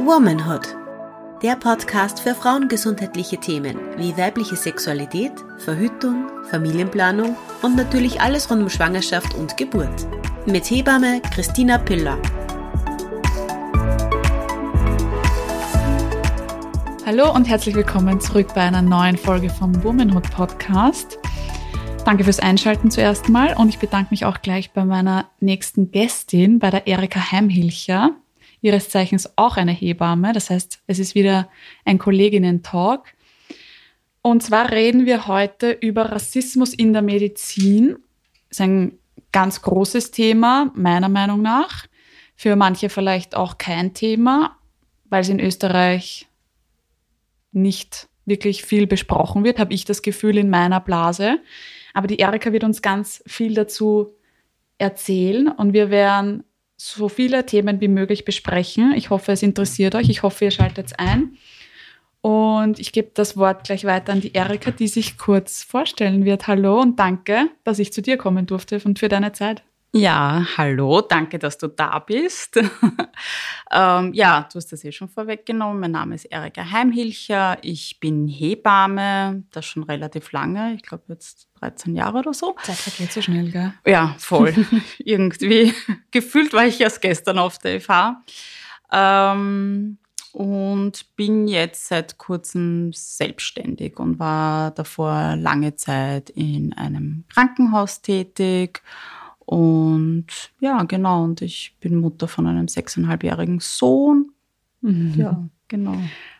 Womanhood. Der Podcast für frauengesundheitliche Themen wie weibliche Sexualität, Verhütung, Familienplanung und natürlich alles rund um Schwangerschaft und Geburt. Mit Hebamme Christina Piller. Hallo und herzlich willkommen zurück bei einer neuen Folge vom Womanhood Podcast. Danke fürs Einschalten zuerst mal und ich bedanke mich auch gleich bei meiner nächsten Gästin, bei der Erika Heimhilcher ihres Zeichens auch eine Hebamme. Das heißt, es ist wieder ein Kolleginnen-Talk. Und zwar reden wir heute über Rassismus in der Medizin. Das ist ein ganz großes Thema, meiner Meinung nach. Für manche vielleicht auch kein Thema, weil es in Österreich nicht wirklich viel besprochen wird, habe ich das Gefühl in meiner Blase. Aber die Erika wird uns ganz viel dazu erzählen und wir werden so viele Themen wie möglich besprechen. Ich hoffe, es interessiert euch. Ich hoffe, ihr schaltet ein. Und ich gebe das Wort gleich weiter an die Erika, die sich kurz vorstellen wird. Hallo und danke, dass ich zu dir kommen durfte und für deine Zeit. Ja, hallo, danke, dass du da bist. ähm, ja, du hast das eh schon vorweggenommen. Mein Name ist Erika Heimhilcher. Ich bin Hebamme, das schon relativ lange, ich glaube jetzt 13 Jahre oder so. Zeit vergeht so schnell, gell? Ja, voll. Irgendwie. Gefühlt war ich erst gestern auf der FH. Ähm, und bin jetzt seit kurzem selbstständig und war davor lange Zeit in einem Krankenhaus tätig und ja, genau. Und ich bin Mutter von einem sechseinhalbjährigen Sohn. Mhm. Ja, genau.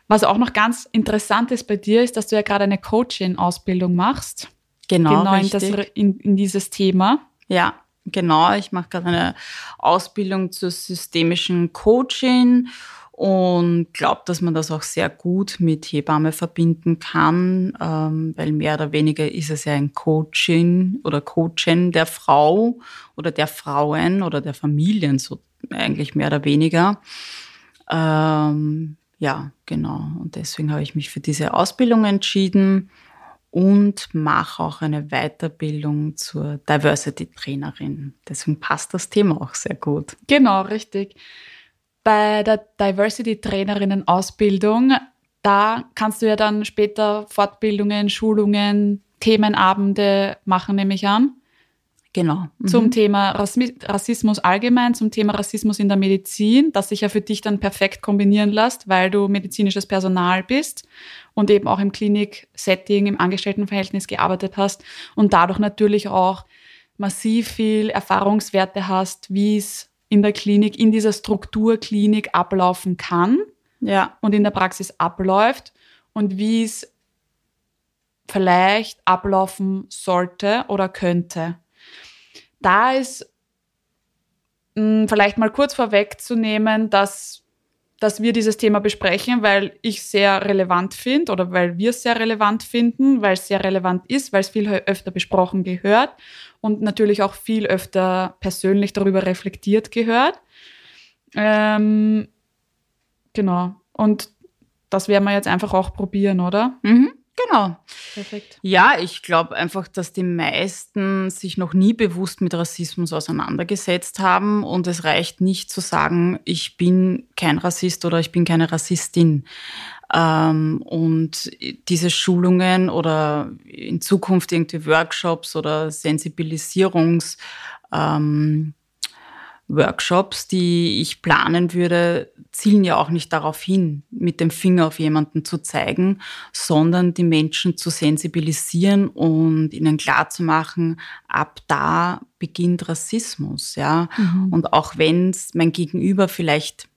Was auch noch ganz interessant ist bei dir, ist, dass du ja gerade eine Coaching-Ausbildung machst. Genau, genau in, das, in, in dieses Thema. Ja, genau. Ich mache gerade eine Ausbildung zur systemischen Coaching und glaube, dass man das auch sehr gut mit Hebamme verbinden kann, ähm, weil mehr oder weniger ist es ja ein Coaching oder Coaching der Frau oder der Frauen oder der Familien, so eigentlich mehr oder weniger. Ähm, ja, genau. Und deswegen habe ich mich für diese Ausbildung entschieden und mache auch eine Weiterbildung zur Diversity-Trainerin. Deswegen passt das Thema auch sehr gut. Genau, richtig bei der Diversity-Trainerinnen-Ausbildung, da kannst du ja dann später Fortbildungen, Schulungen, Themenabende machen, nehme ich an. Genau. Mhm. Zum Thema Rassismus allgemein, zum Thema Rassismus in der Medizin, das sich ja für dich dann perfekt kombinieren lässt, weil du medizinisches Personal bist und eben auch im Klinik-Setting, im Angestelltenverhältnis gearbeitet hast und dadurch natürlich auch massiv viel Erfahrungswerte hast, wie es in der Klinik, in dieser Strukturklinik ablaufen kann ja. und in der Praxis abläuft und wie es vielleicht ablaufen sollte oder könnte. Da ist mh, hm, vielleicht mal kurz vorwegzunehmen, dass dass wir dieses Thema besprechen, weil ich sehr relevant finde oder weil wir es sehr relevant finden, weil es sehr relevant ist, weil es viel öfter besprochen gehört und natürlich auch viel öfter persönlich darüber reflektiert gehört. Ähm, genau. Und das werden wir jetzt einfach auch probieren, oder? Mhm. Genau. Perfekt. Ja, ich glaube einfach, dass die meisten sich noch nie bewusst mit Rassismus auseinandergesetzt haben und es reicht nicht zu sagen, ich bin kein Rassist oder ich bin keine Rassistin. Ähm, und diese Schulungen oder in Zukunft irgendwie Workshops oder Sensibilisierungs ähm, Workshops, die ich planen würde, zielen ja auch nicht darauf hin, mit dem Finger auf jemanden zu zeigen, sondern die Menschen zu sensibilisieren und ihnen klarzumachen, ab da beginnt Rassismus, ja. Mhm. Und auch wenn mein Gegenüber vielleicht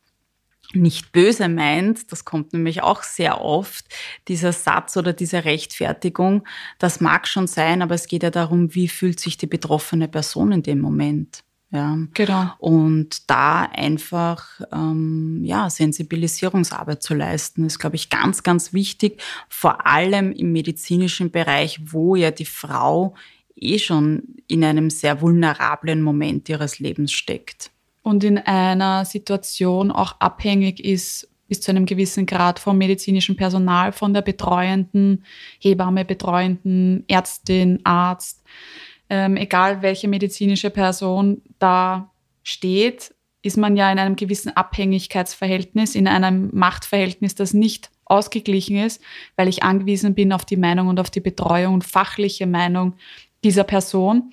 nicht böse meint, das kommt nämlich auch sehr oft, dieser Satz oder diese Rechtfertigung, das mag schon sein, aber es geht ja darum, wie fühlt sich die betroffene Person in dem Moment. Ja. Genau. Und da einfach ähm, ja, Sensibilisierungsarbeit zu leisten, ist, glaube ich, ganz, ganz wichtig, vor allem im medizinischen Bereich, wo ja die Frau eh schon in einem sehr vulnerablen Moment ihres Lebens steckt. Und in einer Situation auch abhängig ist bis zu einem gewissen Grad vom medizinischen Personal, von der betreuenden Hebamme, betreuenden Ärztin, Arzt ähm, egal welche medizinische Person da steht, ist man ja in einem gewissen Abhängigkeitsverhältnis, in einem Machtverhältnis, das nicht ausgeglichen ist, weil ich angewiesen bin auf die Meinung und auf die Betreuung und fachliche Meinung dieser Person.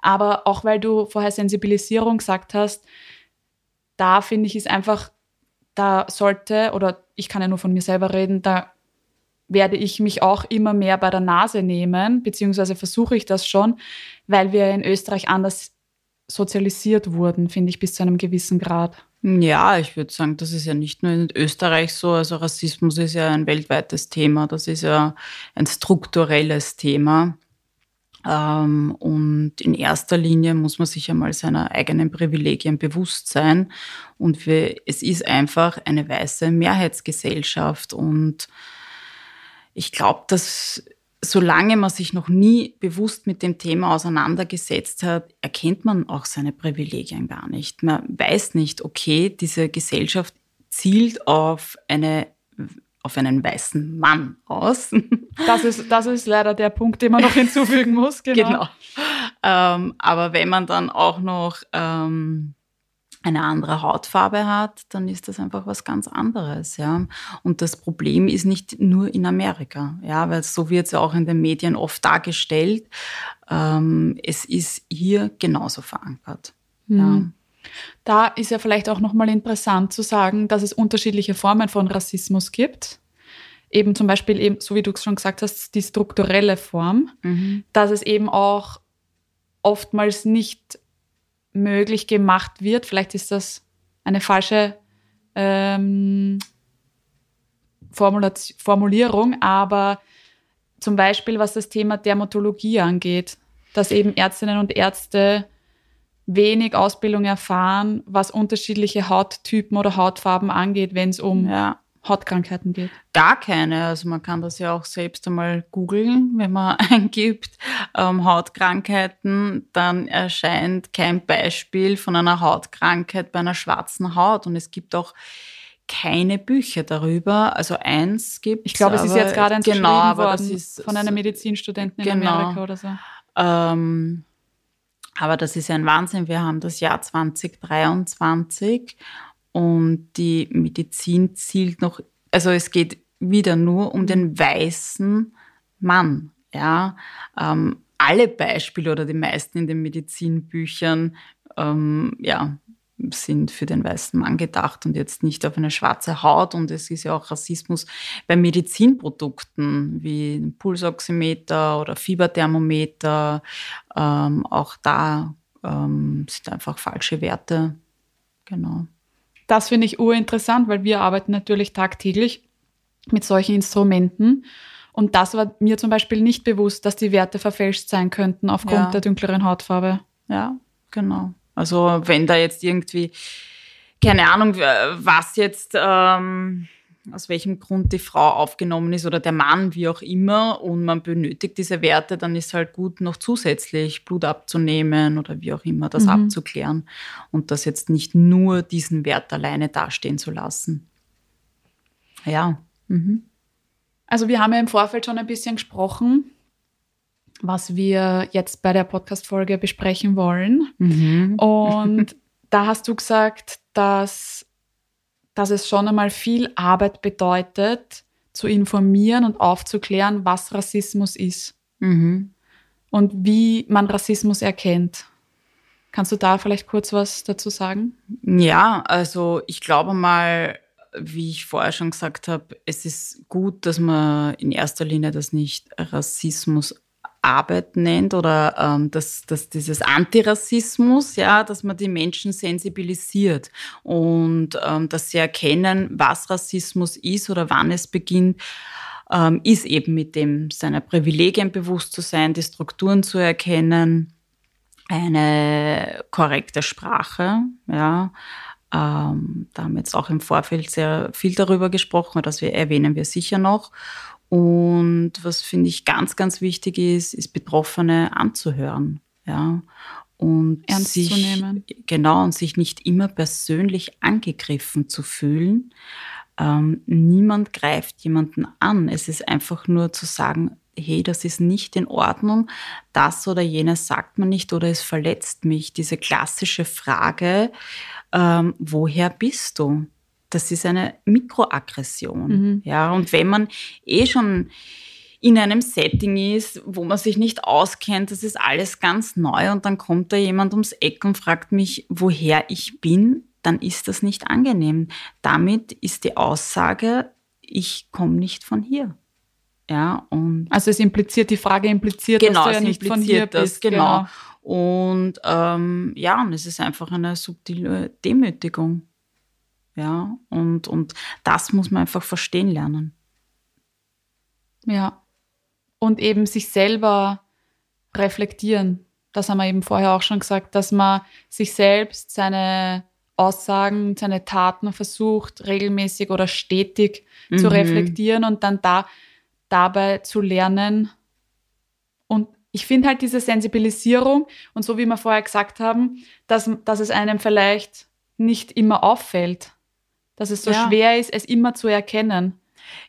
Aber auch weil du vorher Sensibilisierung gesagt hast, da finde ich, ist einfach, da sollte, oder ich kann ja nur von mir selber reden, da werde ich mich auch immer mehr bei der Nase nehmen, beziehungsweise versuche ich das schon, weil wir in Österreich anders sozialisiert wurden, finde ich, bis zu einem gewissen Grad. Ja, ich würde sagen, das ist ja nicht nur in Österreich so. Also Rassismus ist ja ein weltweites Thema. Das ist ja ein strukturelles Thema. Ähm, und in erster Linie muss man sich einmal seiner eigenen Privilegien bewusst sein. Und es ist einfach eine weiße Mehrheitsgesellschaft. Und ich glaube, dass solange man sich noch nie bewusst mit dem Thema auseinandergesetzt hat, erkennt man auch seine Privilegien gar nicht. Man weiß nicht, okay, diese Gesellschaft zielt auf eine auf einen weißen Mann aus. Das ist, das ist leider der Punkt, den man noch hinzufügen muss. Genau. genau. Ähm, aber wenn man dann auch noch ähm, eine andere Hautfarbe hat, dann ist das einfach was ganz anderes, ja. Und das Problem ist nicht nur in Amerika, ja, weil so wird es ja auch in den Medien oft dargestellt. Ähm, es ist hier genauso verankert. Mhm. Ja. Da ist ja vielleicht auch nochmal interessant zu sagen, dass es unterschiedliche Formen von Rassismus gibt. Eben zum Beispiel eben, so wie du es schon gesagt hast, die strukturelle Form, mhm. dass es eben auch oftmals nicht möglich gemacht wird. Vielleicht ist das eine falsche ähm, Formulierung, aber zum Beispiel was das Thema Dermatologie angeht, dass eben Ärztinnen und Ärzte wenig Ausbildung erfahren, was unterschiedliche Hauttypen oder Hautfarben angeht, wenn es um ja. Hautkrankheiten geht? Gar keine. Also man kann das ja auch selbst einmal googeln, wenn man eingibt ähm, Hautkrankheiten, dann erscheint kein Beispiel von einer Hautkrankheit bei einer schwarzen Haut. Und es gibt auch keine Bücher darüber. Also eins gibt Ich glaube, es ist jetzt gerade eins genau, aber worden das ist, von einer Medizinstudentin in genau, Amerika oder so. Ähm, aber das ist ein Wahnsinn. Wir haben das Jahr 2023 und die Medizin zielt noch, also es geht wieder nur um den weißen Mann. Ja, ähm, alle Beispiele oder die meisten in den Medizinbüchern ähm, ja, sind für den weißen Mann gedacht und jetzt nicht auf eine schwarze Haut. Und es ist ja auch Rassismus bei Medizinprodukten wie Pulsoximeter oder Fieberthermometer. Ähm, auch da ähm, sind einfach falsche Werte. Genau. Das finde ich urinteressant, weil wir arbeiten natürlich tagtäglich mit solchen Instrumenten. Und das war mir zum Beispiel nicht bewusst, dass die Werte verfälscht sein könnten aufgrund ja. der dunkleren Hautfarbe. Ja, genau. Also wenn da jetzt irgendwie, keine Ahnung, was jetzt ähm, aus welchem Grund die Frau aufgenommen ist oder der Mann, wie auch immer, und man benötigt diese Werte, dann ist halt gut, noch zusätzlich Blut abzunehmen oder wie auch immer das mhm. abzuklären und das jetzt nicht nur diesen Wert alleine dastehen zu lassen. Ja. Mhm. Also wir haben ja im Vorfeld schon ein bisschen gesprochen, was wir jetzt bei der Podcast-Folge besprechen wollen. Mhm. Und da hast du gesagt, dass dass es schon einmal viel Arbeit bedeutet, zu informieren und aufzuklären, was Rassismus ist mhm. und wie man Rassismus erkennt. Kannst du da vielleicht kurz was dazu sagen? Ja, also ich glaube mal, wie ich vorher schon gesagt habe, es ist gut, dass man in erster Linie das nicht Rassismus Arbeit nennt oder ähm, dass, dass dieses Antirassismus, ja, dass man die Menschen sensibilisiert und ähm, dass sie erkennen, was Rassismus ist oder wann es beginnt, ähm, ist eben mit dem seiner Privilegien bewusst zu sein, die Strukturen zu erkennen, eine korrekte Sprache, ja. Ähm, da haben wir jetzt auch im Vorfeld sehr viel darüber gesprochen, das erwähnen wir sicher noch. Und was finde ich ganz, ganz wichtig ist, ist Betroffene anzuhören. Ja. Und Ernst sich, zu nehmen. Genau, und sich nicht immer persönlich angegriffen zu fühlen. Ähm, niemand greift jemanden an. Es ist einfach nur zu sagen, hey, das ist nicht in Ordnung, das oder jenes sagt man nicht oder es verletzt mich. Diese klassische Frage, ähm, woher bist du? Das ist eine Mikroaggression. Mhm. Ja, und wenn man eh schon in einem Setting ist, wo man sich nicht auskennt, das ist alles ganz neu und dann kommt da jemand ums Eck und fragt mich, woher ich bin, dann ist das nicht angenehm. Damit ist die Aussage, ich komme nicht von hier. Ja, und also es impliziert, die Frage impliziert, genau, dass du ja nicht von hier das, bist. Genau. genau. Und ähm, ja, und es ist einfach eine subtile Demütigung. Ja, und, und das muss man einfach verstehen lernen. Ja. Und eben sich selber reflektieren. Das haben wir eben vorher auch schon gesagt, dass man sich selbst seine Aussagen, seine Taten versucht, regelmäßig oder stetig mhm. zu reflektieren und dann da dabei zu lernen. Und ich finde halt diese Sensibilisierung und so wie wir vorher gesagt haben, dass, dass es einem vielleicht nicht immer auffällt, dass es so ja. schwer ist, es immer zu erkennen.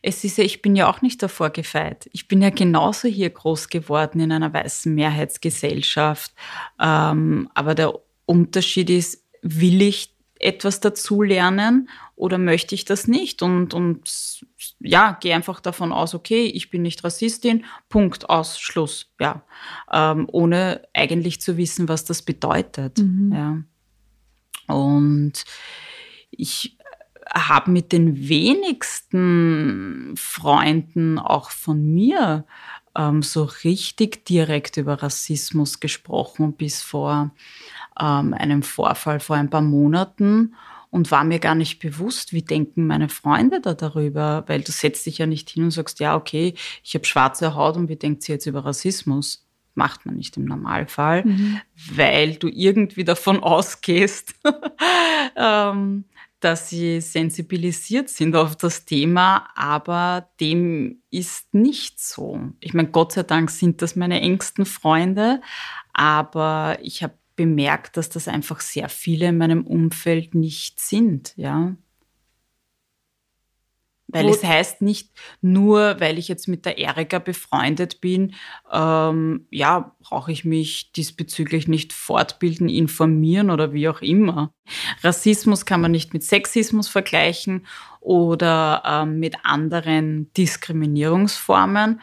Es ist ja, ich bin ja auch nicht davor gefeit. Ich bin ja genauso hier groß geworden in einer weißen Mehrheitsgesellschaft. Ähm, aber der Unterschied ist, will ich etwas dazulernen oder möchte ich das nicht? Und, und ja, gehe einfach davon aus, okay, ich bin nicht Rassistin, Punkt, aus, Schluss, ja. Ähm, ohne eigentlich zu wissen, was das bedeutet. Mhm. Ja. Und ich habe mit den wenigsten Freunden auch von mir ähm, so richtig direkt über Rassismus gesprochen bis vor ähm, einem Vorfall vor ein paar Monaten und war mir gar nicht bewusst, wie denken meine Freunde da darüber, weil du setzt dich ja nicht hin und sagst, ja, okay, ich habe schwarze Haut und wie denkt sie jetzt über Rassismus? Macht man nicht im Normalfall, mhm. weil du irgendwie davon ausgehst, ähm, dass sie sensibilisiert sind auf das Thema, aber dem ist nicht so. Ich meine, Gott sei Dank sind das meine engsten Freunde, aber ich habe bemerkt, dass das einfach sehr viele in meinem Umfeld nicht sind, ja. Weil Wo es heißt nicht nur, weil ich jetzt mit der Erika befreundet bin, ähm, ja, brauche ich mich diesbezüglich nicht fortbilden, informieren oder wie auch immer. Rassismus kann man nicht mit Sexismus vergleichen oder ähm, mit anderen Diskriminierungsformen.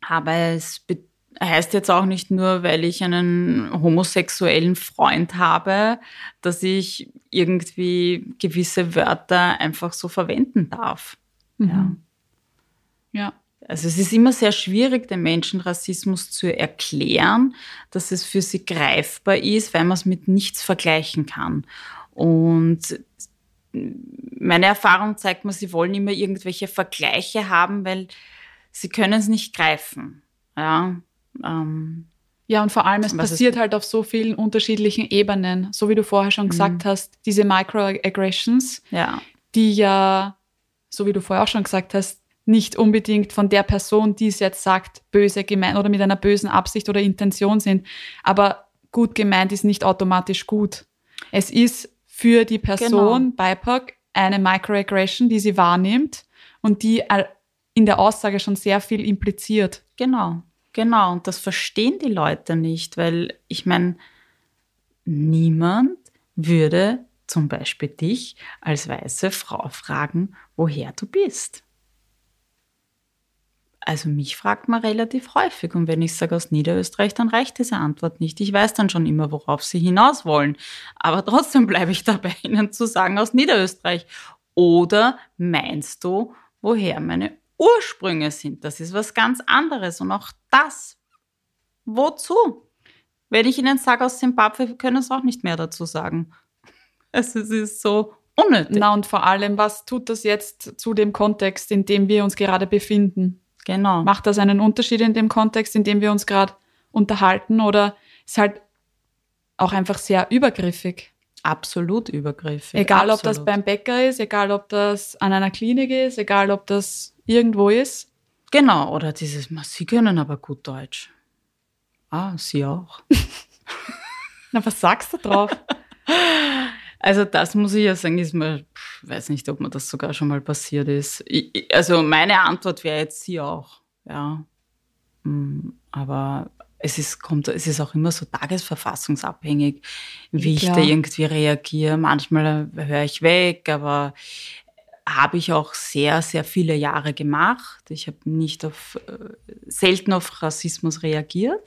Aber es bedeutet, heißt jetzt auch nicht nur, weil ich einen homosexuellen Freund habe, dass ich irgendwie gewisse Wörter einfach so verwenden darf. Mhm. Ja. ja. Also es ist immer sehr schwierig, den Menschen Rassismus zu erklären, dass es für sie greifbar ist, weil man es mit nichts vergleichen kann. Und meine Erfahrung zeigt mir, sie wollen immer irgendwelche Vergleiche haben, weil sie können es nicht greifen. Ja, ähm, ja, und vor allem, es passiert halt auf so vielen unterschiedlichen Ebenen. So wie du vorher schon gesagt mhm. hast, diese Microaggressions, ja. die ja, so wie du vorher auch schon gesagt hast, nicht unbedingt von der Person, die es jetzt sagt, böse gemeint oder mit einer bösen Absicht oder Intention sind. Aber gut gemeint ist nicht automatisch gut. Es ist für die Person genau. BIPOC eine Microaggression, die sie wahrnimmt und die in der Aussage schon sehr viel impliziert. Genau. Genau, und das verstehen die Leute nicht, weil ich meine, niemand würde zum Beispiel dich als weiße Frau fragen, woher du bist. Also mich fragt man relativ häufig und wenn ich sage aus Niederösterreich, dann reicht diese Antwort nicht. Ich weiß dann schon immer, worauf sie hinaus wollen. Aber trotzdem bleibe ich dabei, ihnen zu sagen aus Niederösterreich. Oder meinst du, woher meine Ursprünge sind. Das ist was ganz anderes. Und auch das, wozu? Wenn ich Ihnen sage aus Zimbabwe, können Sie auch nicht mehr dazu sagen. Es ist so unnötig. Na und vor allem, was tut das jetzt zu dem Kontext, in dem wir uns gerade befinden? Genau. Macht das einen Unterschied in dem Kontext, in dem wir uns gerade unterhalten oder ist halt auch einfach sehr übergriffig? Absolut übergriffig. Egal, Absolut. ob das beim Bäcker ist, egal, ob das an einer Klinik ist, egal, ob das irgendwo ist. Genau, oder dieses, Sie können aber gut Deutsch. Ah, Sie auch. Na, was sagst du drauf? Also das muss ich ja sagen, ist mir, ich weiß nicht, ob mir das sogar schon mal passiert ist. Ich, also meine Antwort wäre jetzt Sie auch, ja. Mm, aber es ist, kommt, es ist auch immer so tagesverfassungsabhängig, wie ich da irgendwie reagiere. Manchmal höre ich weg, aber habe ich auch sehr, sehr viele Jahre gemacht. Ich habe nicht auf, äh, selten auf Rassismus reagiert.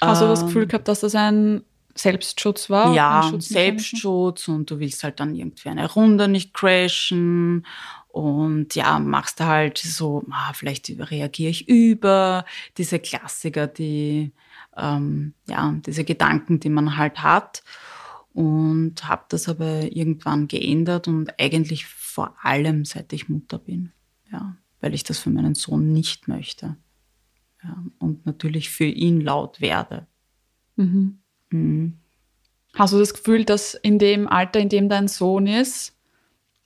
Hast du das Gefühl ähm, gehabt, dass das ein Selbstschutz war? Ja, Selbstschutz und du willst halt dann irgendwie eine Runde nicht crashen und ja, machst du halt so, ah, vielleicht reagiere ich über, diese Klassiker, die, ähm, ja, diese Gedanken, die man halt hat. Und habe das aber irgendwann geändert und eigentlich vor allem seit ich Mutter bin. Ja, weil ich das für meinen Sohn nicht möchte. Ja, und natürlich für ihn laut werde. Mhm. Mhm. Hast du das Gefühl, dass in dem Alter, in dem dein Sohn ist,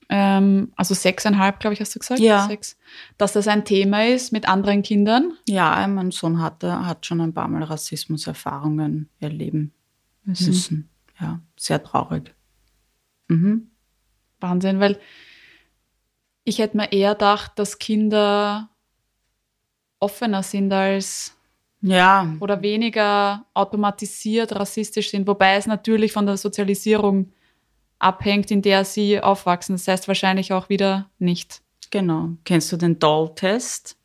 ähm, also sechseinhalb, glaube ich, hast du gesagt? Ja. Sechs, dass das ein Thema ist mit anderen Kindern? Ja, mein Sohn hatte, hat schon ein paar Mal Rassismuserfahrungen erleben müssen. müssen. Ja, sehr traurig. Mhm. Wahnsinn, weil ich hätte mir eher gedacht, dass Kinder offener sind als ja. oder weniger automatisiert rassistisch sind, wobei es natürlich von der Sozialisierung abhängt, in der sie aufwachsen. Das heißt wahrscheinlich auch wieder nicht. Genau. Kennst du den Doll-Test?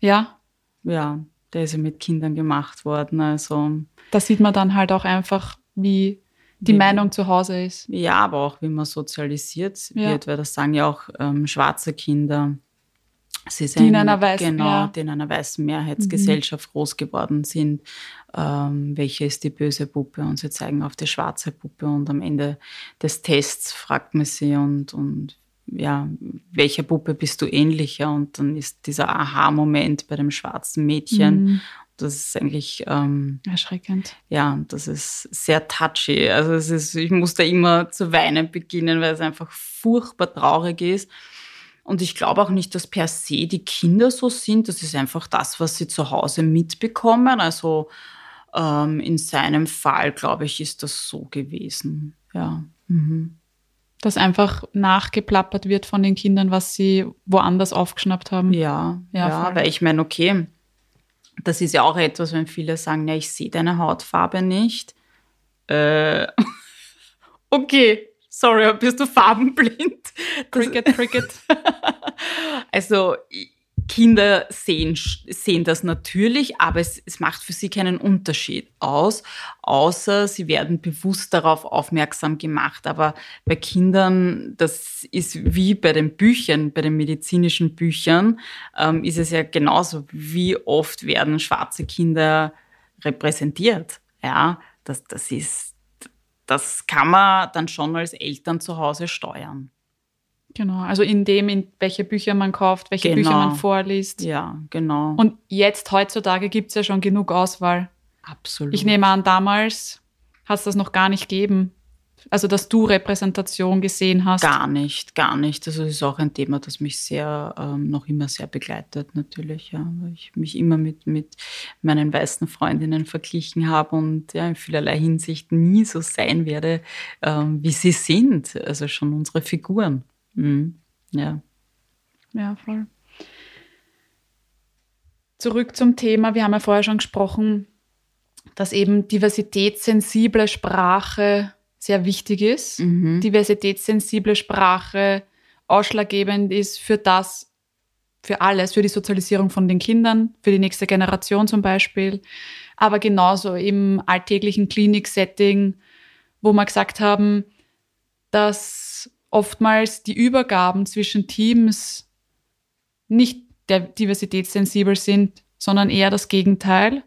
Ja. Ja, der ist ja mit Kindern gemacht worden. Also da sieht man dann halt auch einfach, wie die wie, Meinung zu Hause ist. Ja, aber auch wie man sozialisiert ja. wird, weil das sagen ja auch ähm, schwarze Kinder. Sie sind die in einer weißen, genau, ja. die in einer weißen Mehrheitsgesellschaft mhm. groß geworden sind. Ähm, welche ist die böse Puppe? Und sie zeigen auf die schwarze Puppe und am Ende des Tests fragt man sie und, und ja, welcher Puppe bist du ähnlicher? Und dann ist dieser Aha-Moment bei dem schwarzen Mädchen. Mhm. Das ist eigentlich ähm, erschreckend. Ja, das ist sehr touchy. Also es ist, ich musste immer zu weinen beginnen, weil es einfach furchtbar traurig ist. Und ich glaube auch nicht, dass per se die Kinder so sind. Das ist einfach das, was sie zu Hause mitbekommen. Also ähm, in seinem Fall, glaube ich, ist das so gewesen. Ja. Mhm. Dass einfach nachgeplappert wird von den Kindern, was sie woanders aufgeschnappt haben. Ja, ja, ja weil ich meine, okay, das ist ja auch etwas, wenn viele sagen, ja, ich sehe deine Hautfarbe nicht. Äh, okay, sorry, bist du farbenblind? Cricket, Cricket. also Kinder sehen, sehen das natürlich, aber es, es macht für sie keinen Unterschied aus, außer sie werden bewusst darauf aufmerksam gemacht. Aber bei Kindern, das ist wie bei den Büchern, bei den medizinischen Büchern, ähm, ist es ja genauso, wie oft werden schwarze Kinder repräsentiert. Ja, das, das ist, das kann man dann schon als Eltern zu Hause steuern. Genau, also in dem, in welche Bücher man kauft, welche genau. Bücher man vorliest. Ja, genau. Und jetzt, heutzutage, gibt es ja schon genug Auswahl. Absolut. Ich nehme an, damals hat es das noch gar nicht gegeben. Also, dass du Repräsentation gesehen hast. Gar nicht, gar nicht. Also, das ist auch ein Thema, das mich sehr, ähm, noch immer sehr begleitet, natürlich, ja. Weil ich mich immer mit, mit meinen weißen Freundinnen verglichen habe und ja, in vielerlei Hinsicht nie so sein werde, ähm, wie sie sind. Also schon unsere Figuren. Mhm. Ja. Ja, voll. Zurück zum Thema. Wir haben ja vorher schon gesprochen, dass eben diversitätssensible Sprache sehr wichtig ist. Mhm. Diversitätssensible Sprache ausschlaggebend ist für das, für alles, für die Sozialisierung von den Kindern, für die nächste Generation zum Beispiel, aber genauso im alltäglichen Klinik-Setting, wo wir gesagt haben, dass oftmals die Übergaben zwischen Teams nicht diversitätssensibel sind, sondern eher das Gegenteil.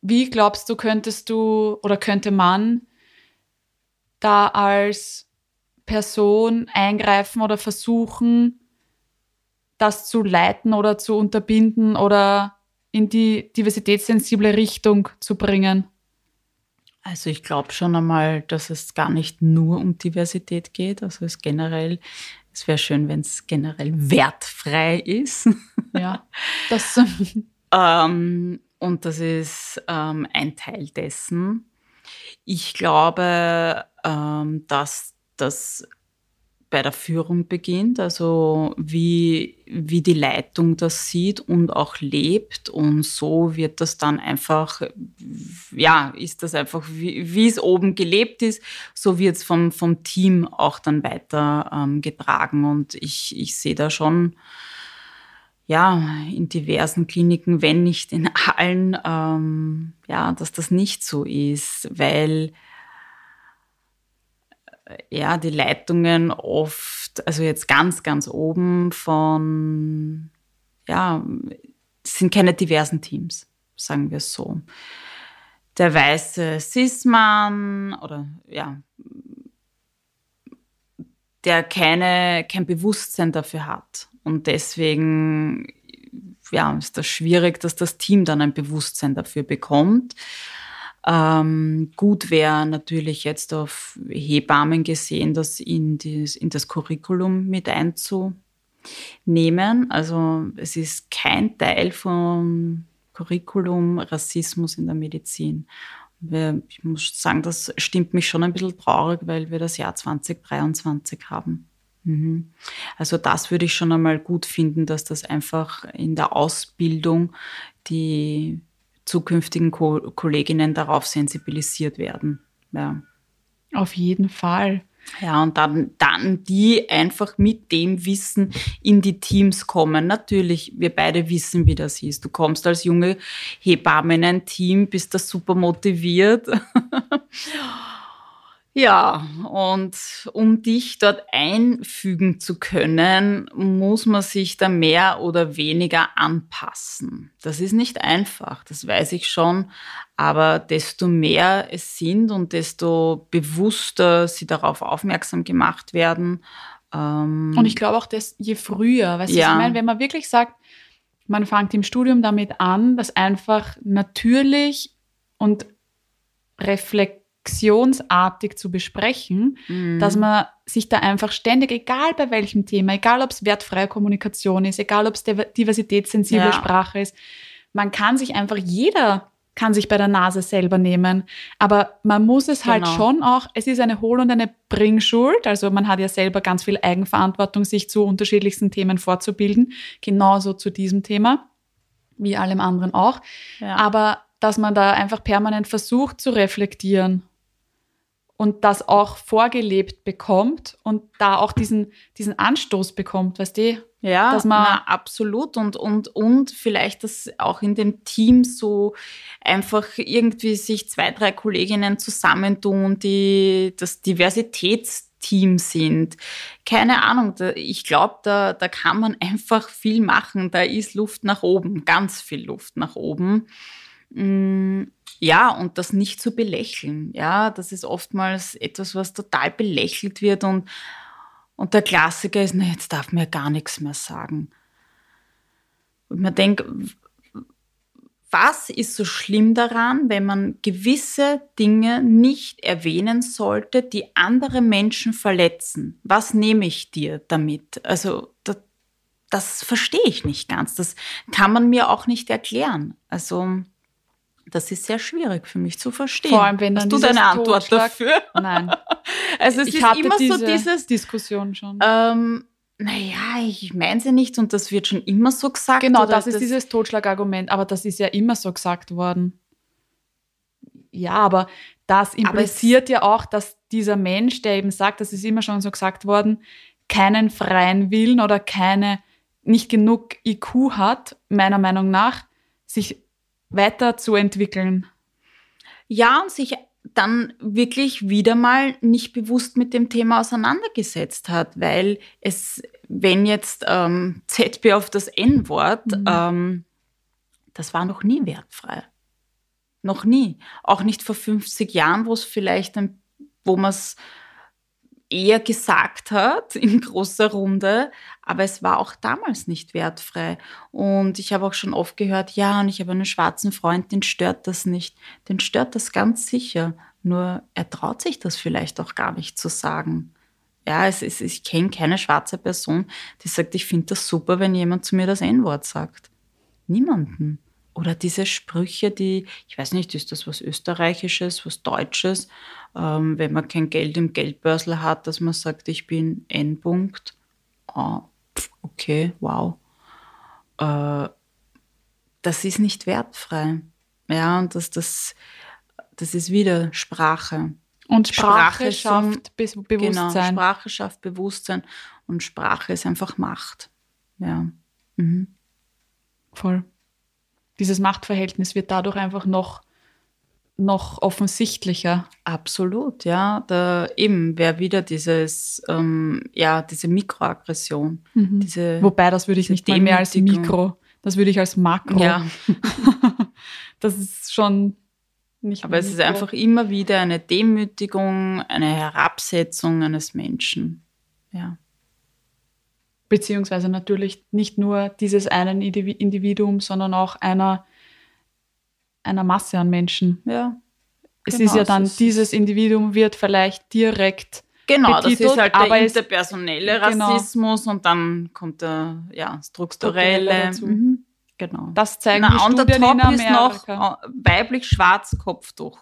Wie glaubst du, könntest du oder könnte man da als Person eingreifen oder versuchen, das zu leiten oder zu unterbinden oder in die diversitätssensible Richtung zu bringen? Also ich glaube schon einmal, dass es gar nicht nur um Diversität geht. Also es generell, es wäre schön, wenn es generell wertfrei ist. Ja, das. ähm, und das ist ähm, ein Teil dessen. Ich glaube, ähm, dass das bei der Führung beginnt, also wie, wie die Leitung das sieht und auch lebt. Und so wird das dann einfach, ja, ist das einfach, wie, es oben gelebt ist, so wird es vom, vom Team auch dann weiter ähm, getragen. Und ich, ich sehe da schon, ja, in diversen Kliniken, wenn nicht in allen, ähm, ja, dass das nicht so ist, weil ja, die Leitungen oft, also jetzt ganz, ganz oben von, ja, sind keine diversen Teams, sagen wir es so. Der weiße Cis-Mann oder ja, der keine, kein Bewusstsein dafür hat. Und deswegen ja, ist das schwierig, dass das Team dann ein Bewusstsein dafür bekommt. Ähm, gut wäre natürlich jetzt auf Hebammen gesehen, das in, das in das Curriculum mit einzunehmen. Also es ist kein Teil vom Curriculum Rassismus in der Medizin. Ich muss sagen, das stimmt mich schon ein bisschen traurig, weil wir das Jahr 2023 haben. Mhm. Also das würde ich schon einmal gut finden, dass das einfach in der Ausbildung die zukünftigen Ko Kolleginnen darauf sensibilisiert werden. Ja. Auf jeden Fall. Ja, und dann, dann die einfach mit dem Wissen in die Teams kommen. Natürlich, wir beide wissen, wie das ist. Du kommst als junge Hebamme in ein Team, bist da super motiviert. Ja, und um dich dort einfügen zu können, muss man sich da mehr oder weniger anpassen. Das ist nicht einfach, das weiß ich schon, aber desto mehr es sind und desto bewusster sie darauf aufmerksam gemacht werden. Ähm und ich glaube auch, dass je früher, weißt ja. du, ich meine, wenn man wirklich sagt, man fängt im Studium damit an, dass einfach natürlich und reflektiert reflexionsartig zu besprechen, mhm. dass man sich da einfach ständig, egal bei welchem Thema, egal ob es wertfreie Kommunikation ist, egal ob es diversitätssensible ja. Sprache ist, man kann sich einfach, jeder kann sich bei der Nase selber nehmen. Aber man muss es halt genau. halt schon auch, es ist eine Hohl- und eine Bringschuld. Also man hat ja selber ganz viel Eigenverantwortung, sich zu unterschiedlichsten Themen fortzubilden. Genauso zu diesem Thema, wie allem anderen auch. Ja. Aber dass man da einfach permanent versucht zu reflektieren und das auch vorgelebt bekommt und da auch diesen, diesen Anstoß bekommt, weißt du? Ja, dass man na, absolut und, und, und vielleicht, dass auch in dem Team so einfach irgendwie sich zwei, drei Kolleginnen zusammentun, die das Diversitätsteam sind. Keine Ahnung, da, ich glaube, da, da kann man einfach viel machen. Da ist Luft nach oben, ganz viel Luft nach oben. Mm, ja, und das nicht zu belächeln. Ja, das ist oftmals etwas, was total belächelt wird und, und der Klassiker ist, na, jetzt darf man ja gar nichts mehr sagen. Und man denkt, was ist so schlimm daran, wenn man gewisse Dinge nicht erwähnen sollte, die andere Menschen verletzen? Was nehme ich dir damit? Also, das, das verstehe ich nicht ganz. Das kann man mir auch nicht erklären. Also, das ist sehr schwierig für mich zu verstehen. Vor allem, wenn dann Hast du deine Antwort dafür? Nein. Also es ich ist immer diese so dieses Diskussion schon. Ähm, naja, ich meine sie nicht und das wird schon immer so gesagt. Genau, das ist das dieses Totschlagargument, aber das ist ja immer so gesagt worden. Ja, aber das impliziert aber ja auch, dass dieser Mensch, der eben sagt, das ist immer schon so gesagt worden, keinen freien Willen oder keine, nicht genug IQ hat, meiner Meinung nach, sich weiterzuentwickeln. Ja, und sich dann wirklich wieder mal nicht bewusst mit dem Thema auseinandergesetzt hat, weil es, wenn jetzt ähm, ZB auf das N-Wort, mhm. ähm, das war noch nie wertfrei. Noch nie. Auch nicht vor 50 Jahren, wo es vielleicht, ein, wo man es eher gesagt hat in großer Runde, aber es war auch damals nicht wertfrei. Und ich habe auch schon oft gehört, ja, und ich habe einen schwarzen Freund, den stört das nicht. Den stört das ganz sicher. Nur er traut sich das vielleicht auch gar nicht zu sagen. Ja, es ist, ich kenne keine schwarze Person, die sagt, ich finde das super, wenn jemand zu mir das N-Wort sagt. Niemanden. Oder diese Sprüche, die, ich weiß nicht, ist das was Österreichisches, was Deutsches, ähm, wenn man kein Geld im Geldbörsel hat, dass man sagt, ich bin N-Punkt. Oh, okay, wow. Äh, das ist nicht wertfrei. Ja, und das, das, das ist wieder Sprache. Und Sprache, Sprache schafft Be Bewusstsein. Genau, Sprache schafft Bewusstsein und Sprache ist einfach Macht. Ja. Mhm. Voll. Dieses Machtverhältnis wird dadurch einfach noch, noch offensichtlicher. Absolut, ja. Da eben wäre wieder dieses, ähm, ja, diese Mikroaggression. Mhm. Diese, Wobei, das würde ich nicht mehr als Mikro, das würde ich als Makro. Ja. das ist schon nicht Aber es ist einfach immer wieder eine Demütigung, eine Herabsetzung eines Menschen. Ja. Beziehungsweise natürlich nicht nur dieses einen Individuum, sondern auch einer, einer Masse an Menschen. Ja. Es genau, ist ja dann, dieses Individuum wird vielleicht direkt. Genau, betitelt, das ist halt der interpersonelle genau. Rassismus genau. und dann kommt der ja, strukturelle. mhm. Genau. Das zeigen Na, die Studien in Amerika. ist noch äh, weiblich schwarz Kopftuch.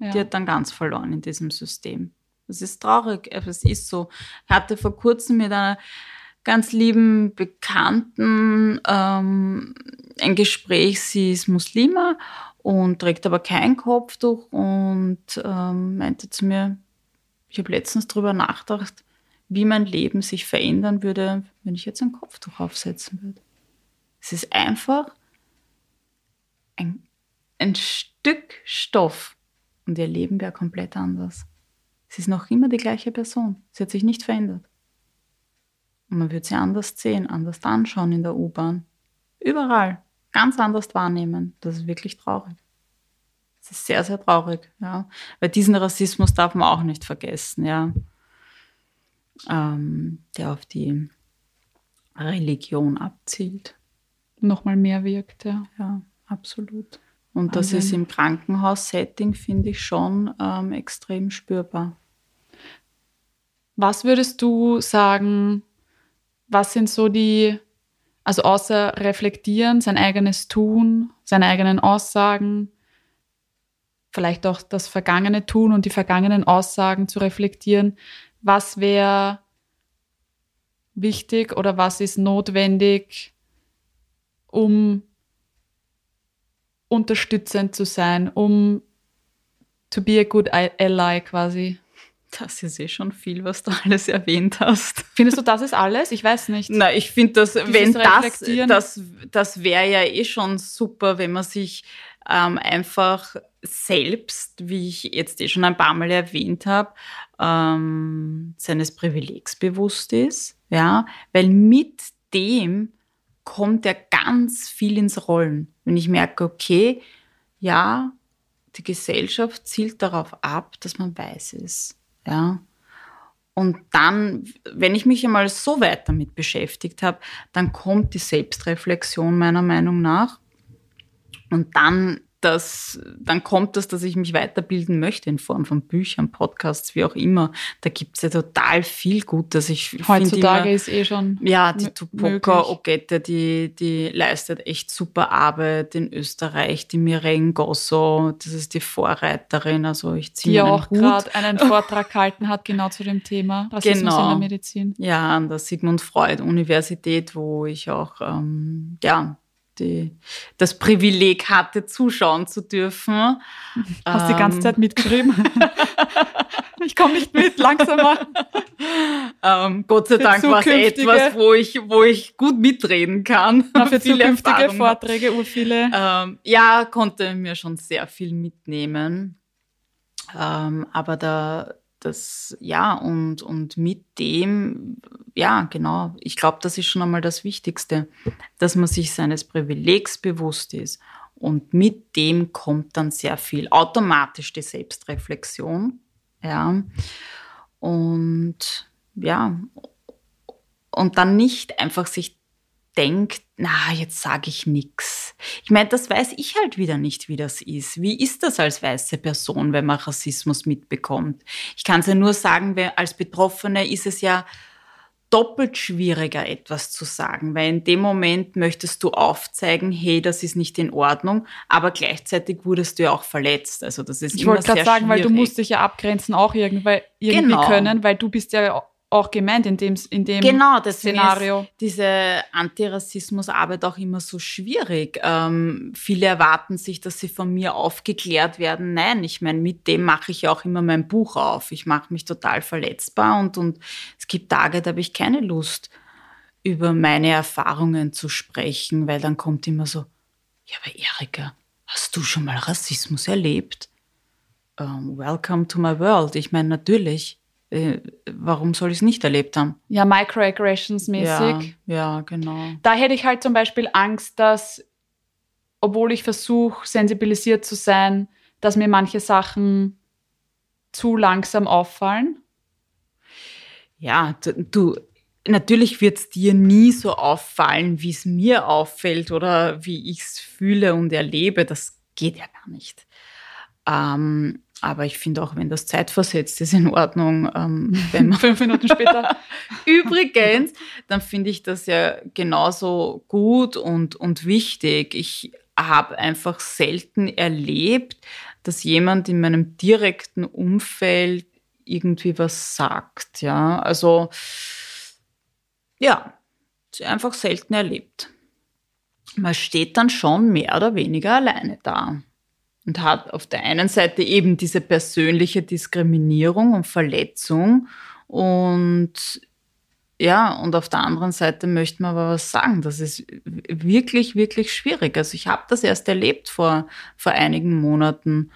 Ja. Die hat dann ganz verloren in diesem System. Das ist traurig, es ist so. Ich hatte vor kurzem mit einer ganz lieben Bekannten ähm, ein Gespräch. Sie ist Muslima und trägt aber kein Kopftuch und ähm, meinte zu mir, ich habe letztens darüber nachgedacht, wie mein Leben sich verändern würde, wenn ich jetzt ein Kopftuch aufsetzen würde. Es ist einfach ein, ein Stück Stoff und ihr Leben wäre komplett anders. Sie ist noch immer die gleiche Person. Sie hat sich nicht verändert. Und man wird sie anders sehen, anders anschauen in der U-Bahn. Überall. Ganz anders wahrnehmen. Das ist wirklich traurig. Das ist sehr, sehr traurig, ja. Weil diesen Rassismus darf man auch nicht vergessen, ja. Ähm, der auf die Religion abzielt nochmal mehr wirkt. Ja, ja absolut. Und das ist im Krankenhaussetting, finde ich, schon ähm, extrem spürbar. Was würdest du sagen, was sind so die, also außer reflektieren, sein eigenes Tun, seine eigenen Aussagen, vielleicht auch das vergangene Tun und die vergangenen Aussagen zu reflektieren, was wäre wichtig oder was ist notwendig, um unterstützend zu sein, um to be a good ally quasi. Das ist eh schon viel, was du alles erwähnt hast. Findest du, das ist alles? Ich weiß nicht. Na, ich finde, dass wenn das, das, das wäre ja eh schon super, wenn man sich ähm, einfach selbst, wie ich jetzt eh schon ein paar Mal erwähnt habe, ähm, seines Privilegs bewusst ist. Ja, weil mit dem kommt ja ganz viel ins Rollen. Wenn ich merke, okay, ja, die Gesellschaft zielt darauf ab, dass man weiß ist. Ja. Und dann, wenn ich mich einmal so weit damit beschäftigt habe, dann kommt die Selbstreflexion meiner Meinung nach. Und dann dass dann kommt das, dass ich mich weiterbilden möchte in Form von Büchern, Podcasts, wie auch immer. Da gibt es ja total viel Gutes. Ich Heutzutage immer, ist eh schon. Ja, die Tupoka Ogette, die, die leistet echt super Arbeit in Österreich. Die Miren Gosso, das ist die Vorreiterin. Also ich ziehe Die auch gerade einen Vortrag gehalten hat, genau zu dem Thema Rassismus genau. in der Medizin. Ja, an der Sigmund Freud Universität, wo ich auch ähm, ja, die, das Privileg hatte, zuschauen zu dürfen. Hast ähm, die ganze ähm, Zeit mitgeschrieben? ich komme nicht mit, langsamer. Ähm, Gott sei Dank war es etwas, wo ich, wo ich gut mitreden kann. Na, für viele zukünftige Vorträge, ur viele. Ähm, ja, konnte mir schon sehr viel mitnehmen. Ähm, aber da, das, ja, und, und mit dem, ja, genau, ich glaube, das ist schon einmal das Wichtigste, dass man sich seines Privilegs bewusst ist. Und mit dem kommt dann sehr viel automatisch die Selbstreflexion, ja. Und ja, und dann nicht einfach sich denkt, na, jetzt sage ich nichts. Ich meine, das weiß ich halt wieder nicht, wie das ist. Wie ist das als weiße Person, wenn man Rassismus mitbekommt? Ich kann es ja nur sagen, als Betroffene ist es ja doppelt schwieriger, etwas zu sagen, weil in dem Moment möchtest du aufzeigen, hey, das ist nicht in Ordnung, aber gleichzeitig wurdest du ja auch verletzt. Also das ist ich immer wollte gerade sagen, weil du musst dich ja abgrenzen auch irgendwie, irgendwie Genau. können, weil du bist ja auch gemeint in dem, in dem Genau, Szenario. ist diese Antirassismusarbeit auch immer so schwierig. Ähm, viele erwarten sich, dass sie von mir aufgeklärt werden. Nein, ich meine, mit dem mache ich ja auch immer mein Buch auf. Ich mache mich total verletzbar und, und es gibt Tage, da habe ich keine Lust, über meine Erfahrungen zu sprechen, weil dann kommt immer so, ja, aber Erika, hast du schon mal Rassismus erlebt? Ähm, welcome to my world. Ich meine, natürlich. Äh, warum soll ich es nicht erlebt haben? Ja, Microaggressions mäßig. Ja, ja, genau. Da hätte ich halt zum Beispiel Angst, dass, obwohl ich versuche, sensibilisiert zu sein, dass mir manche Sachen zu langsam auffallen. Ja, du, du natürlich wird es dir nie so auffallen, wie es mir auffällt oder wie ich es fühle und erlebe. Das geht ja gar nicht. Ähm, aber ich finde auch, wenn das zeitversetzt ist, in Ordnung. Ähm, wenn man Fünf Minuten später. Übrigens, dann finde ich das ja genauso gut und, und wichtig. Ich habe einfach selten erlebt, dass jemand in meinem direkten Umfeld irgendwie was sagt. Ja, also ja, einfach selten erlebt. Man steht dann schon mehr oder weniger alleine da und hat auf der einen Seite eben diese persönliche Diskriminierung und Verletzung und ja, und auf der anderen Seite möchte man aber was sagen. Das ist wirklich, wirklich schwierig. Also ich habe das erst erlebt vor, vor einigen Monaten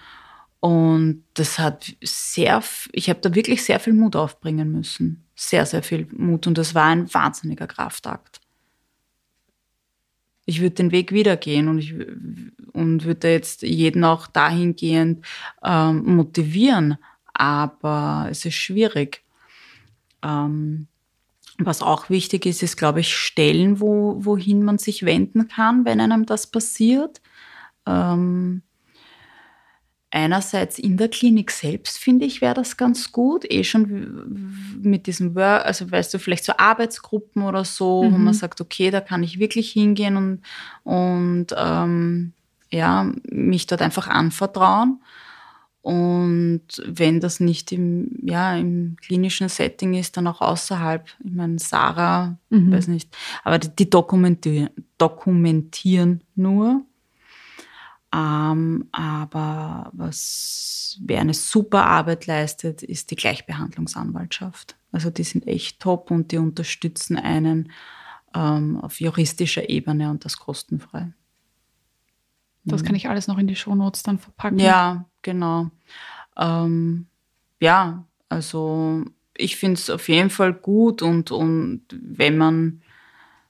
und das hat sehr, ich habe da wirklich sehr viel Mut aufbringen müssen. Sehr, sehr viel Mut und das war ein wahnsinniger Kraftakt. Ich würde den Weg wieder gehen und ich und würde jetzt jeden auch dahingehend ähm, motivieren, aber es ist schwierig. Ähm, was auch wichtig ist, ist, glaube ich, Stellen, wo, wohin man sich wenden kann, wenn einem das passiert. Ähm, einerseits in der Klinik selbst, finde ich, wäre das ganz gut. Eh schon mit diesem Work, also weißt du, vielleicht so Arbeitsgruppen oder so, mhm. wo man sagt, okay, da kann ich wirklich hingehen und, und ähm, ja, mich dort einfach anvertrauen. Und wenn das nicht im, ja, im klinischen Setting ist, dann auch außerhalb. Ich meine, Sarah, mhm. weiß nicht, aber die, die dokumentieren, dokumentieren nur. Ähm, aber was, wer eine super Arbeit leistet, ist die Gleichbehandlungsanwaltschaft. Also die sind echt top und die unterstützen einen ähm, auf juristischer Ebene und das kostenfrei. Das kann ich alles noch in die Shownotes dann verpacken. Ja, genau. Ähm, ja, also ich finde es auf jeden Fall gut und, und wenn man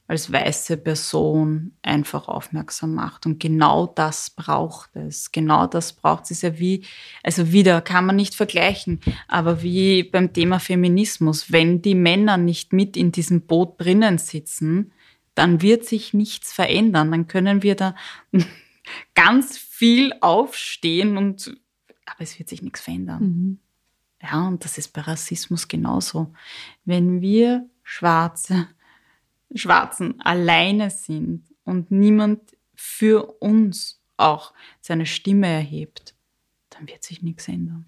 als weiße Person einfach aufmerksam macht. Und genau das braucht es. Genau das braucht es. Ist ja wie, also wieder kann man nicht vergleichen, aber wie beim Thema Feminismus. Wenn die Männer nicht mit in diesem Boot drinnen sitzen, dann wird sich nichts verändern. Dann können wir da ganz viel aufstehen und, aber es wird sich nichts verändern. Mhm. Ja, und das ist bei Rassismus genauso. Wenn wir Schwarze Schwarzen alleine sind und niemand für uns auch seine Stimme erhebt, dann wird sich nichts ändern.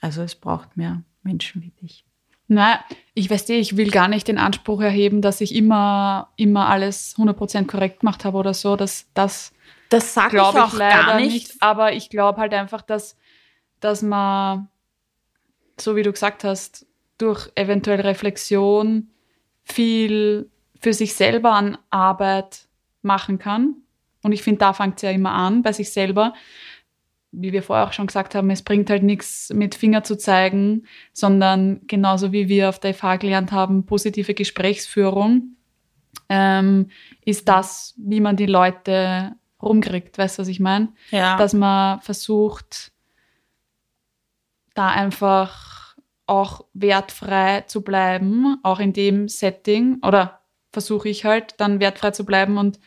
Also es braucht mehr Menschen wie dich. Nein, ich weiß eh, ich will gar nicht den Anspruch erheben, dass ich immer, immer alles 100% korrekt gemacht habe oder so. Das, das, das sage ich auch ich leider gar nicht. nicht. Aber ich glaube halt einfach, dass, dass man, so wie du gesagt hast, durch eventuell Reflexion viel für sich selber an Arbeit machen kann. Und ich finde, da fängt es ja immer an, bei sich selber. Wie wir vorher auch schon gesagt haben, es bringt halt nichts mit Finger zu zeigen, sondern genauso wie wir auf der FH gelernt haben, positive Gesprächsführung ähm, ist das, wie man die Leute rumkriegt. Weißt du, was ich meine? Ja. Dass man versucht, da einfach auch wertfrei zu bleiben, auch in dem Setting, oder versuche ich halt dann wertfrei zu bleiben und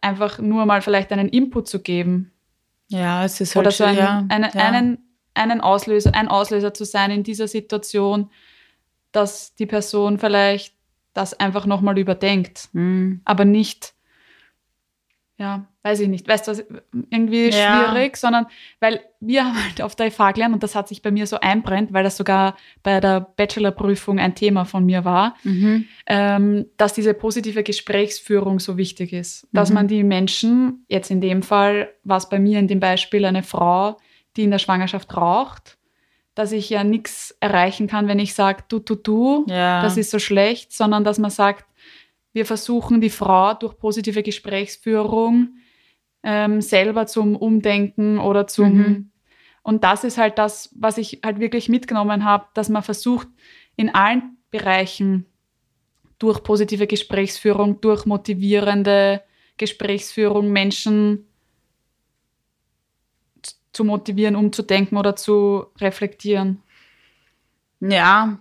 einfach nur mal vielleicht einen Input zu geben. ja, es ist Oder halt so schon, einen, ja, einen, ja. einen, einen Auslöser, ein Auslöser zu sein in dieser Situation, dass die Person vielleicht das einfach nochmal überdenkt, Mhm. aber nicht, ja, weiß ich nicht, weißt du, was, irgendwie Ja. schwierig, sondern weil wir haben halt auf der FH gelernt und das hat sich bei mir so einbrennt, weil das sogar bei der Bachelorprüfung ein Thema von mir war, Mhm. ähm, dass diese positive Gesprächsführung so wichtig ist. Dass Mhm. man die Menschen, jetzt in dem Fall war es bei mir in dem Beispiel eine Frau, die in der Schwangerschaft raucht, dass ich ja nichts erreichen kann, wenn ich sage, du, du, du, Ja. das ist so schlecht, sondern dass man sagt, wir versuchen die Frau durch positive Gesprächsführung ähm, selber zum Umdenken oder zum... Mhm. Und das ist halt das, was ich halt wirklich mitgenommen habe, dass man versucht, in allen Bereichen durch positive Gesprächsführung, durch motivierende Gesprächsführung Menschen zu motivieren, umzudenken oder zu reflektieren. Ja,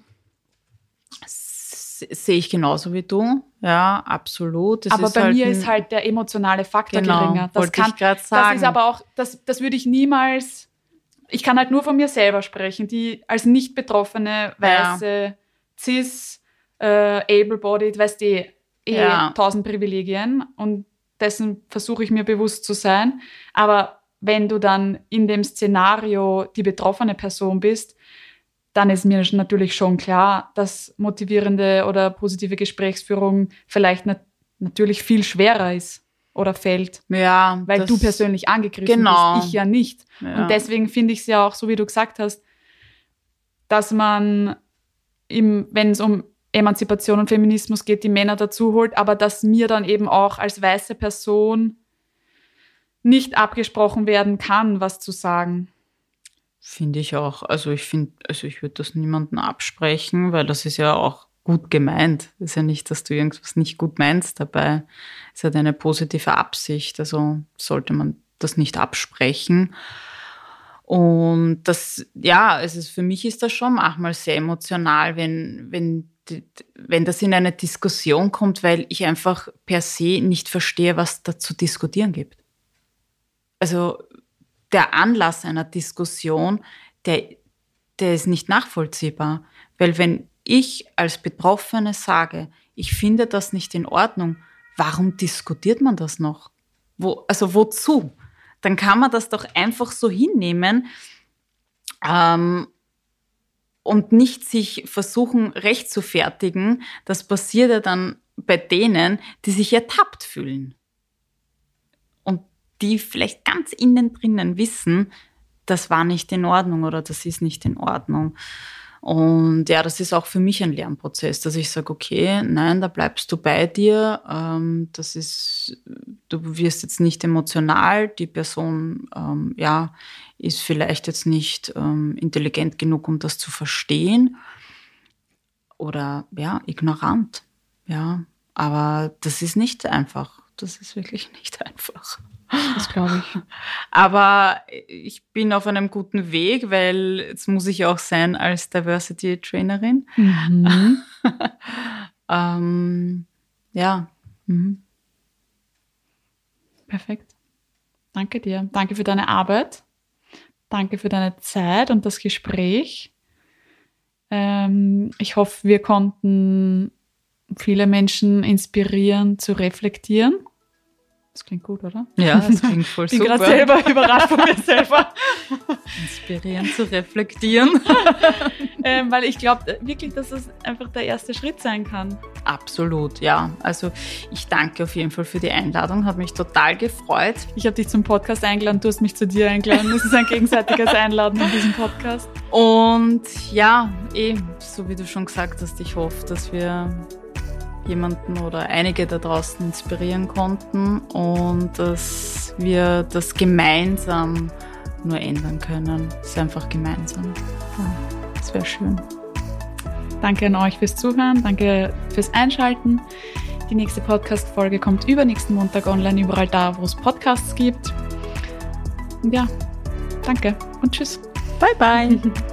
sehe ich genauso wie du. Ja, absolut. Es aber bei mir ein- ist halt der emotionale Faktor genau, geringer. Das, wollte kann, ich gerade sagen. das ist aber auch, das, das würde ich niemals, ich kann halt nur von mir selber sprechen, die als nicht betroffene, weiße, cis, äh, able-bodied, weißt du, eh Ja. tausend Privilegien und dessen versuche ich mir bewusst zu sein. Aber wenn du dann in dem Szenario die betroffene Person bist, dann ist mir natürlich schon klar, dass motivierende oder positive Gesprächsführung vielleicht nat natürlich viel schwerer ist oder fällt, ja, weil du persönlich angegriffen Genau. bist, ich ja nicht. Ja. Und deswegen finde ich es ja auch, so wie du gesagt hast, dass man, im, wenn es um Emanzipation und Feminismus geht, die Männer dazu holt, aber dass mir dann eben auch als weiße Person nicht abgesprochen werden kann, was zu sagen. Finde ich auch. Also ich finde, also ich würde das niemandem absprechen, weil das ist ja auch gut gemeint. Ist ja nicht, dass du irgendwas nicht gut meinst dabei. Es hat eine positive Absicht. Also sollte man das nicht absprechen. Und das, ja, also für mich ist das schon manchmal sehr emotional, wenn, wenn, wenn das in eine Diskussion kommt, weil ich einfach per se nicht verstehe, was da zu diskutieren gibt. Also der Anlass einer Diskussion, der, der ist nicht nachvollziehbar. Weil wenn ich als Betroffene sage, ich finde das nicht in Ordnung, warum diskutiert man das noch? Wo, also wozu? Dann kann man das doch einfach so hinnehmen ähm, und nicht sich versuchen, recht zu fertigen. Das passiert ja dann bei denen, die sich ertappt fühlen die vielleicht ganz innen drinnen wissen, das war nicht in Ordnung oder das ist nicht in Ordnung. Und ja, das ist auch für mich ein Lernprozess, dass ich sage, okay, nein, da bleibst du bei dir. Ähm, das ist, du wirst jetzt nicht emotional. Die Person, ähm, ja, ist vielleicht jetzt nicht ähm, intelligent genug, um das zu verstehen. Oder ja, ignorant. Ja, aber das ist nicht einfach. Das ist wirklich nicht einfach. Das glaube ich. Aber ich bin auf einem guten Weg, weil jetzt muss ich auch sein als Diversity Trainerin. Mhm. Ähm, ja. Mhm. Perfekt. Danke dir. Danke für deine Arbeit. Danke für deine Zeit und das Gespräch. Ähm, ich hoffe, wir konnten viele Menschen inspirieren zu reflektieren. Das klingt gut, oder? Ja, das klingt voll Ich bin super. gerade selber überrascht von mir selber. Inspirieren zu reflektieren. ähm, weil ich glaube wirklich, dass das einfach der erste Schritt sein kann. Absolut, ja. Also ich danke auf jeden Fall für die Einladung, hat mich total gefreut. Ich habe dich zum Podcast eingeladen, du hast mich zu dir eingeladen. Es ist ein gegenseitiges Einladen in diesem Podcast. Und ja, eh, so wie du schon gesagt hast, ich hoffe, dass wir jemanden oder einige da draußen inspirieren konnten und dass wir das gemeinsam nur ändern können. Es ist einfach gemeinsam. Das wäre schön. Danke an euch fürs Zuhören, danke fürs Einschalten. Die nächste Podcast-Folge kommt übernächsten Montag online, überall da, wo es Podcasts gibt. Und ja, danke und tschüss. Bye, bye.